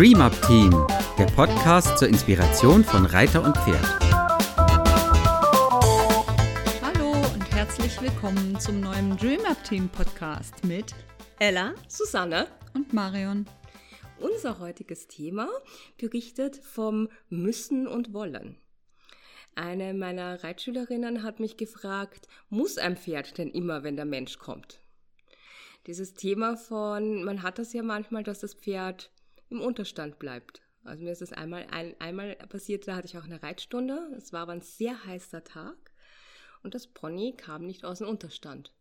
Dream Up Team, der Podcast zur Inspiration von Reiter und Pferd. Hallo und herzlich willkommen zum neuen Dream Up Team Podcast mit Ella, Susanne und Marion. Unser heutiges Thema berichtet vom Müssen und Wollen. Eine meiner Reitschülerinnen hat mich gefragt, muss ein Pferd denn immer, wenn der Mensch kommt? Dieses Thema von, man hat das ja manchmal, dass das Pferd im Unterstand bleibt. Also mir ist es einmal, ein, einmal passiert, da hatte ich auch eine Reitstunde. Es war aber ein sehr heißer Tag und das Pony kam nicht aus dem Unterstand.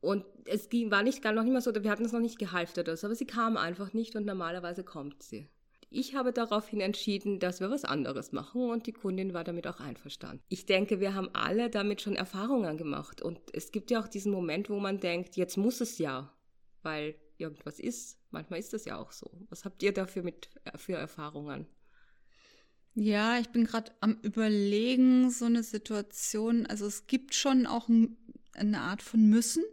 Und es ging, war nicht gar noch nicht mal so, wir hatten es noch nicht gehalftert, aber sie kam einfach nicht und normalerweise kommt sie. Ich habe daraufhin entschieden, dass wir was anderes machen und die Kundin war damit auch einverstanden. Ich denke, wir haben alle damit schon Erfahrungen gemacht und es gibt ja auch diesen Moment, wo man denkt, jetzt muss es ja, weil irgendwas ist. Manchmal ist das ja auch so. Was habt ihr dafür mit für Erfahrungen? Ja, ich bin gerade am Überlegen, so eine Situation. Also es gibt schon auch eine Art von Müssen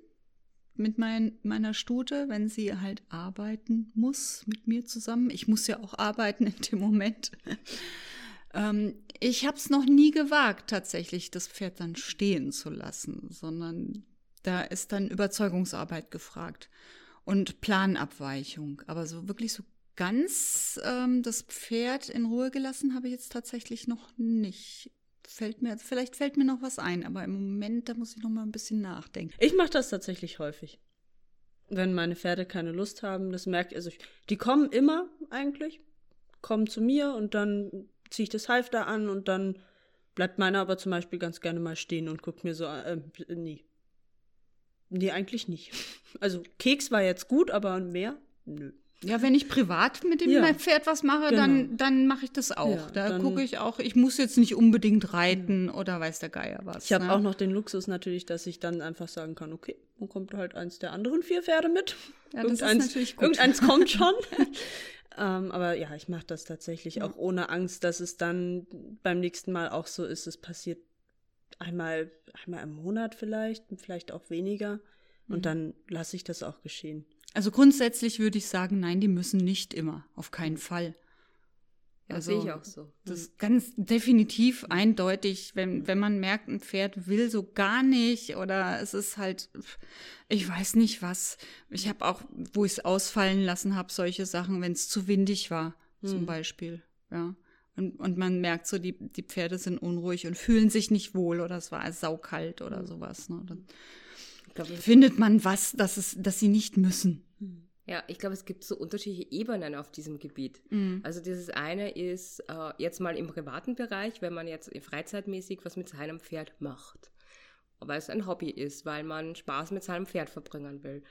mit mein, meiner Stute, wenn sie halt arbeiten muss mit mir zusammen. Ich muss ja auch arbeiten in dem Moment. ähm, ich habe es noch nie gewagt, tatsächlich das Pferd dann stehen zu lassen, sondern da ist dann Überzeugungsarbeit gefragt und Planabweichung. Aber so wirklich so ganz ähm, das Pferd in Ruhe gelassen habe ich jetzt tatsächlich noch nicht fällt mir, vielleicht fällt mir noch was ein, aber im Moment, da muss ich noch mal ein bisschen nachdenken. Ich mache das tatsächlich häufig. Wenn meine Pferde keine Lust haben, das merkt, also ich, die kommen immer eigentlich, kommen zu mir und dann ziehe ich das Halfter an und dann bleibt meiner aber zum Beispiel ganz gerne mal stehen und guckt mir so, äh, nie. Nee, eigentlich nicht. Also Keks war jetzt gut, aber mehr? Nö. Ja, wenn ich privat mit dem ja. Pferd was mache, genau. dann, dann mache ich das auch. Ja, da gucke ich auch, ich muss jetzt nicht unbedingt reiten oder weiß der Geier was. Ich habe ne? auch noch den Luxus natürlich, dass ich dann einfach sagen kann, okay, dann kommt halt eins der anderen vier Pferde mit. Ja, das irgendeins, ist natürlich gut. Irgendeins kommt schon. ähm, aber ja, ich mache das tatsächlich ja. auch ohne Angst, dass es dann beim nächsten Mal auch so ist, es passiert einmal, einmal im Monat vielleicht, vielleicht auch weniger. Und mhm. dann lasse ich das auch geschehen. Also grundsätzlich würde ich sagen, nein, die müssen nicht immer, auf keinen Fall. Ja, also, sehe ich auch so. Das ist ganz definitiv eindeutig, wenn, wenn man merkt, ein Pferd will so gar nicht oder es ist halt, ich weiß nicht was. Ich habe auch, wo ich es ausfallen lassen habe, solche Sachen, wenn es zu windig war, hm. zum Beispiel. Ja. Und, und man merkt so, die, die Pferde sind unruhig und fühlen sich nicht wohl oder es war saukalt oder hm. sowas. Ne? Dann, glaube, findet man was, dass, es, dass sie nicht müssen. Ja, ich glaube, es gibt so unterschiedliche Ebenen auf diesem Gebiet. Mhm. Also dieses eine ist äh, jetzt mal im privaten Bereich, wenn man jetzt freizeitmäßig was mit seinem Pferd macht, weil es ein Hobby ist, weil man Spaß mit seinem Pferd verbringen will.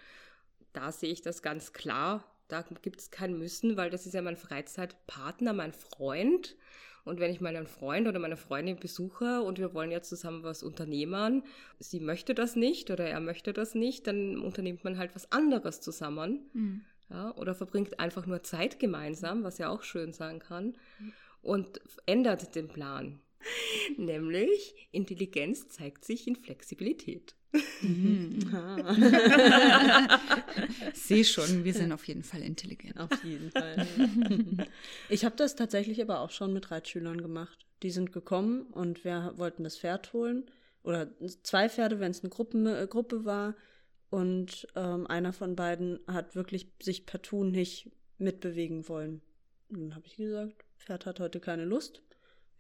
Da sehe ich das ganz klar. Da gibt es kein Müssen, weil das ist ja mein Freizeitpartner, mein Freund. Und wenn ich meinen Freund oder meine Freundin besuche und wir wollen jetzt zusammen was unternehmen, sie möchte das nicht oder er möchte das nicht, dann unternimmt man halt was anderes zusammen. Mhm. Ja, oder verbringt einfach nur Zeit gemeinsam, was ja auch schön sein kann, und ändert den Plan. Nämlich, Intelligenz zeigt sich in Flexibilität. Mhm. Sehe schon, wir sind auf jeden Fall intelligent. Auf jeden Fall. ich habe das tatsächlich aber auch schon mit Reitschülern gemacht. Die sind gekommen und wir wollten das Pferd holen. Oder zwei Pferde, wenn es eine Gruppe, äh, Gruppe war. Und ähm, einer von beiden hat wirklich sich partout nicht mitbewegen wollen. Und dann habe ich gesagt, Pferd hat heute keine Lust.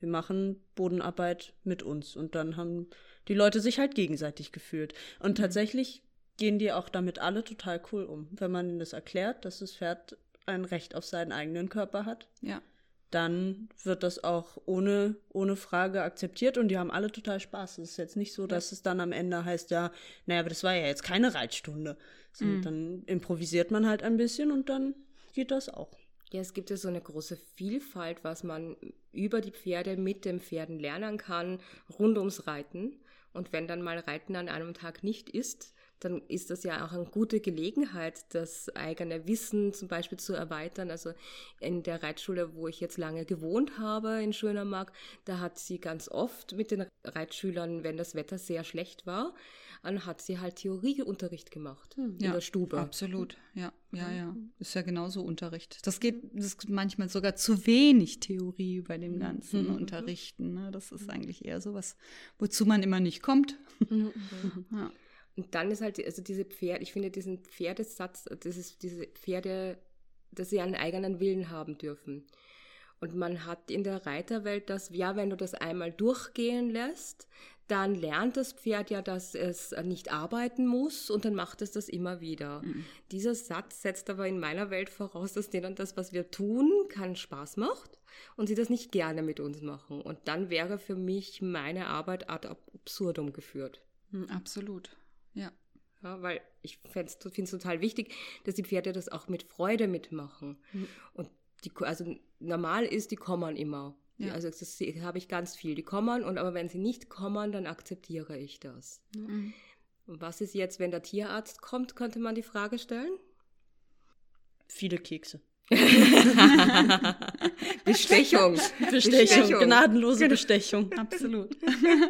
Wir machen Bodenarbeit mit uns. Und dann haben die Leute sich halt gegenseitig gefühlt. Und mhm. tatsächlich gehen die auch damit alle total cool um. Wenn man ihnen das erklärt, dass das Pferd ein Recht auf seinen eigenen Körper hat, ja. dann wird das auch ohne, ohne Frage akzeptiert und die haben alle total Spaß. Es ist jetzt nicht so, dass ja. es dann am Ende heißt, ja, naja, aber das war ja jetzt keine Reitstunde. So, mhm. Dann improvisiert man halt ein bisschen und dann geht das auch. Ja, es gibt ja so eine große Vielfalt, was man über die Pferde mit den Pferden lernen kann, rund ums Reiten. Und wenn dann mal Reiten an einem Tag nicht ist, dann ist das ja auch eine gute Gelegenheit, das eigene Wissen zum Beispiel zu erweitern. Also in der Reitschule, wo ich jetzt lange gewohnt habe in Schönermark, da hat sie ganz oft mit den Reitschülern, wenn das Wetter sehr schlecht war, dann hat sie halt Theorieunterricht gemacht Hm. in der Stube. Absolut, ja, ja, ja. Ist ja genauso Unterricht. Das geht das ist manchmal sogar zu wenig Theorie bei dem ganzen Unterrichten. Ne? Das ist eigentlich eher sowas, wozu man immer nicht kommt. Ja. Und dann ist halt, also diese Pferde, ich finde diesen Pferdesatz, das ist diese Pferde, dass sie einen eigenen Willen haben dürfen. Und man hat in der Reiterwelt das, ja, wenn du das einmal durchgehen lässt, dann lernt das Pferd ja, dass es nicht arbeiten muss und dann macht es das immer wieder. Dieser Satz setzt aber in meiner Welt voraus, dass denen das, was wir tun, keinen Spaß macht und sie das nicht gerne mit uns machen. Und dann wäre für mich meine Arbeit ad absurdum geführt. Absolut, ja. Ja, weil ich finde es total wichtig, dass die Pferde das auch mit Freude mitmachen. Und die, also normal ist, die kommen immer. Die- Ja. Also das habe ich ganz viel. Die kommen, und aber wenn sie nicht kommen, dann akzeptiere ich das. Mhm. Und was ist jetzt, wenn der Tierarzt kommt, könnte man die Frage stellen? Viele Kekse. Bestechung. Bestechung, gnadenlose Bestechung. Absolut.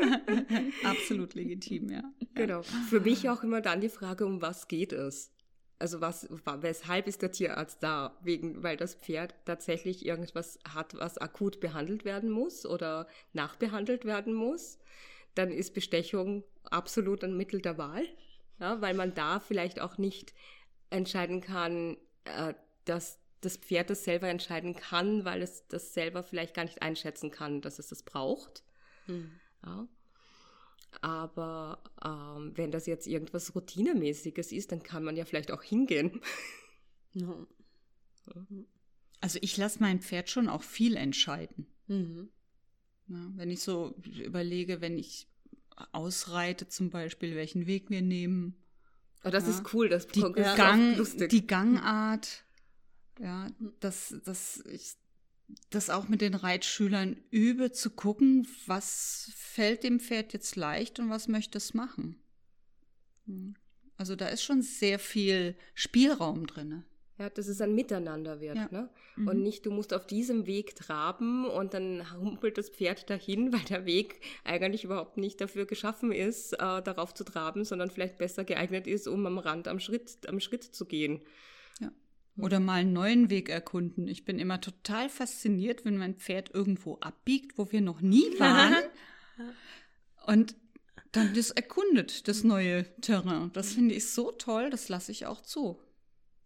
Absolut legitim, ja. Genau. Für mich auch immer dann die Frage, um was geht es? Also was, wa- weshalb ist der Tierarzt da? Wegen, weil das Pferd tatsächlich irgendwas hat, was akut behandelt werden muss oder nachbehandelt werden muss. Dann ist Bestechung absolut ein Mittel der Wahl, ja, weil man da vielleicht auch nicht entscheiden kann, äh, dass das Pferd das selber entscheiden kann, weil es das selber vielleicht gar nicht einschätzen kann, dass es das braucht. Ja. Aber ähm, wenn das jetzt irgendwas Routinemäßiges ist, dann kann man ja vielleicht auch hingehen. Ja. Also ich lasse mein Pferd schon auch viel entscheiden. Mhm. Ja, wenn ich so überlege, wenn ich ausreite zum Beispiel, welchen Weg wir nehmen, Aber das Ja. ist cool, das die, Gang, lustig. die Gangart, ja, dass, dass ich das auch mit den Reitschülern übe, zu gucken, was fällt dem Pferd jetzt leicht und was möchte es machen. Hm. Also da ist schon sehr viel Spielraum drin. ja, dass es ein Miteinander wird. Ja. Ne? Mhm. Und nicht, du musst auf diesem Weg traben und dann humpelt das Pferd dahin, weil der Weg eigentlich überhaupt nicht dafür geschaffen ist, äh, darauf zu traben, sondern vielleicht besser geeignet ist, um am Rand am Schritt, am Schritt zu gehen. Oder mal einen neuen Weg erkunden. Ich bin immer total fasziniert, wenn mein Pferd irgendwo abbiegt, wo wir noch nie waren. und dann das erkundet, das neue Terrain. Das finde ich so toll, das lasse ich auch zu.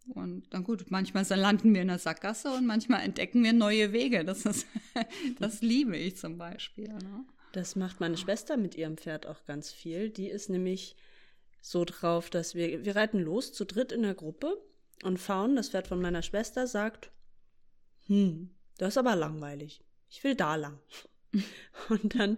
Und dann gut, manchmal landen wir in der Sackgasse und manchmal entdecken wir neue Wege. Das, ist, das liebe ich zum Beispiel. Ne? Das macht meine Schwester mit ihrem Pferd auch ganz viel. Die ist nämlich so drauf, dass wir, wir reiten los zu dritt in der Gruppe und Faun, das Pferd von meiner Schwester, sagt, hm, das ist aber langweilig. Ich will da lang. Und dann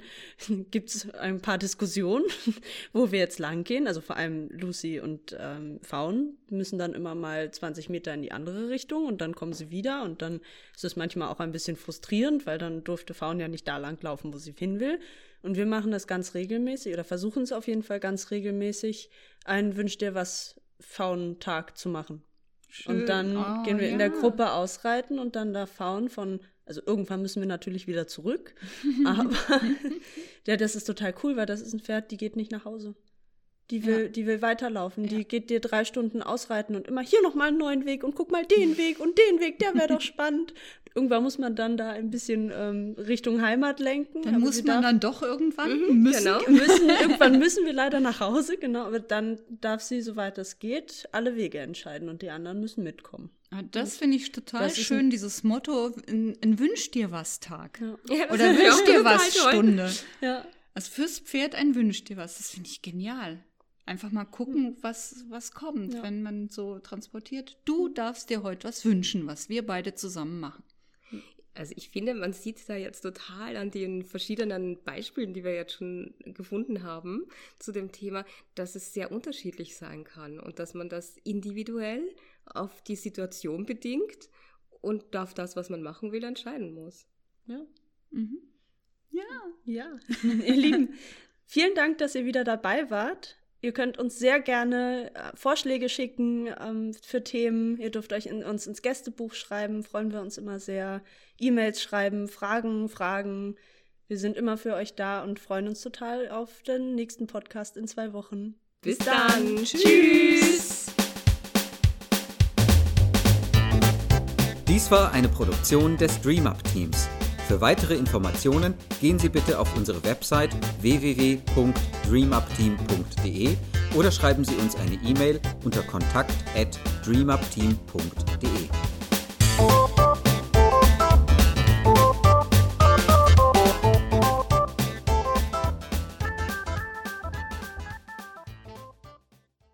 gibt's ein paar Diskussionen, wo wir jetzt lang gehen. Also vor allem Lucy und ähm, Faun müssen dann immer mal 20 Meter in die andere Richtung und dann kommen sie wieder. Und dann ist es manchmal auch ein bisschen frustrierend, weil dann durfte Faun ja nicht da lang laufen, wo sie hin will. Und wir machen das ganz regelmäßig oder versuchen es auf jeden Fall ganz regelmäßig, einen Wünsch dir was Faun-Tag zu machen. Und dann Oh, gehen wir in der ja. Gruppe ausreiten und dann darf Faun von, also irgendwann müssen wir natürlich wieder zurück. aber ja, das ist total cool, weil das ist ein Pferd, die geht nicht nach Hause. Die will, Ja. die will weiterlaufen. Ja. Die geht dir drei Stunden ausreiten und immer hier noch mal einen neuen Weg und guck mal den Weg und den Weg, der wäre doch spannend. Irgendwann muss man dann da ein bisschen ähm, Richtung Heimat lenken. Dann muss man dann doch irgendwann Mhm, müssen. genau. müssen, irgendwann müssen wir leider nach Hause, genau, aber dann darf sie, soweit es geht, alle Wege entscheiden und die anderen müssen mitkommen. Ah, Das finde ich total schön, dieses Motto, ein, ein Wünsch dir was Tag. Ja. Ja, Oder wünsch dir was. Stunde. Ja. Also fürs Pferd ein Wünsch dir was. Das finde ich genial. Einfach mal gucken, was, was kommt, Ja. wenn man so transportiert. Du darfst dir heute was wünschen, was wir beide zusammen machen. Also ich finde, man sieht da jetzt total an den verschiedenen Beispielen, die wir jetzt schon gefunden haben zu dem Thema, dass es sehr unterschiedlich sein kann und dass man das individuell auf die Situation bedingt und auf das, was man machen will, entscheiden muss. Ja. Mhm. Ja. Ja, ihr Lieben, vielen Dank, dass ihr wieder dabei wart. Ihr könnt uns sehr gerne äh, Vorschläge schicken ähm, für Themen. Ihr dürft euch in, uns ins Gästebuch schreiben, freuen wir uns immer sehr. E-Mails schreiben, Fragen, Fragen. Wir sind immer für euch da und freuen uns total auf den nächsten Podcast in zwei Wochen. Bis, Bis dann. dann. Tschüss. Dies war eine Produktion des DreamUp Teams. Für weitere Informationen gehen Sie bitte auf unsere Website www.dreamupteam.de oder schreiben Sie uns eine E-Mail unter kontakt@dreamupteam.de.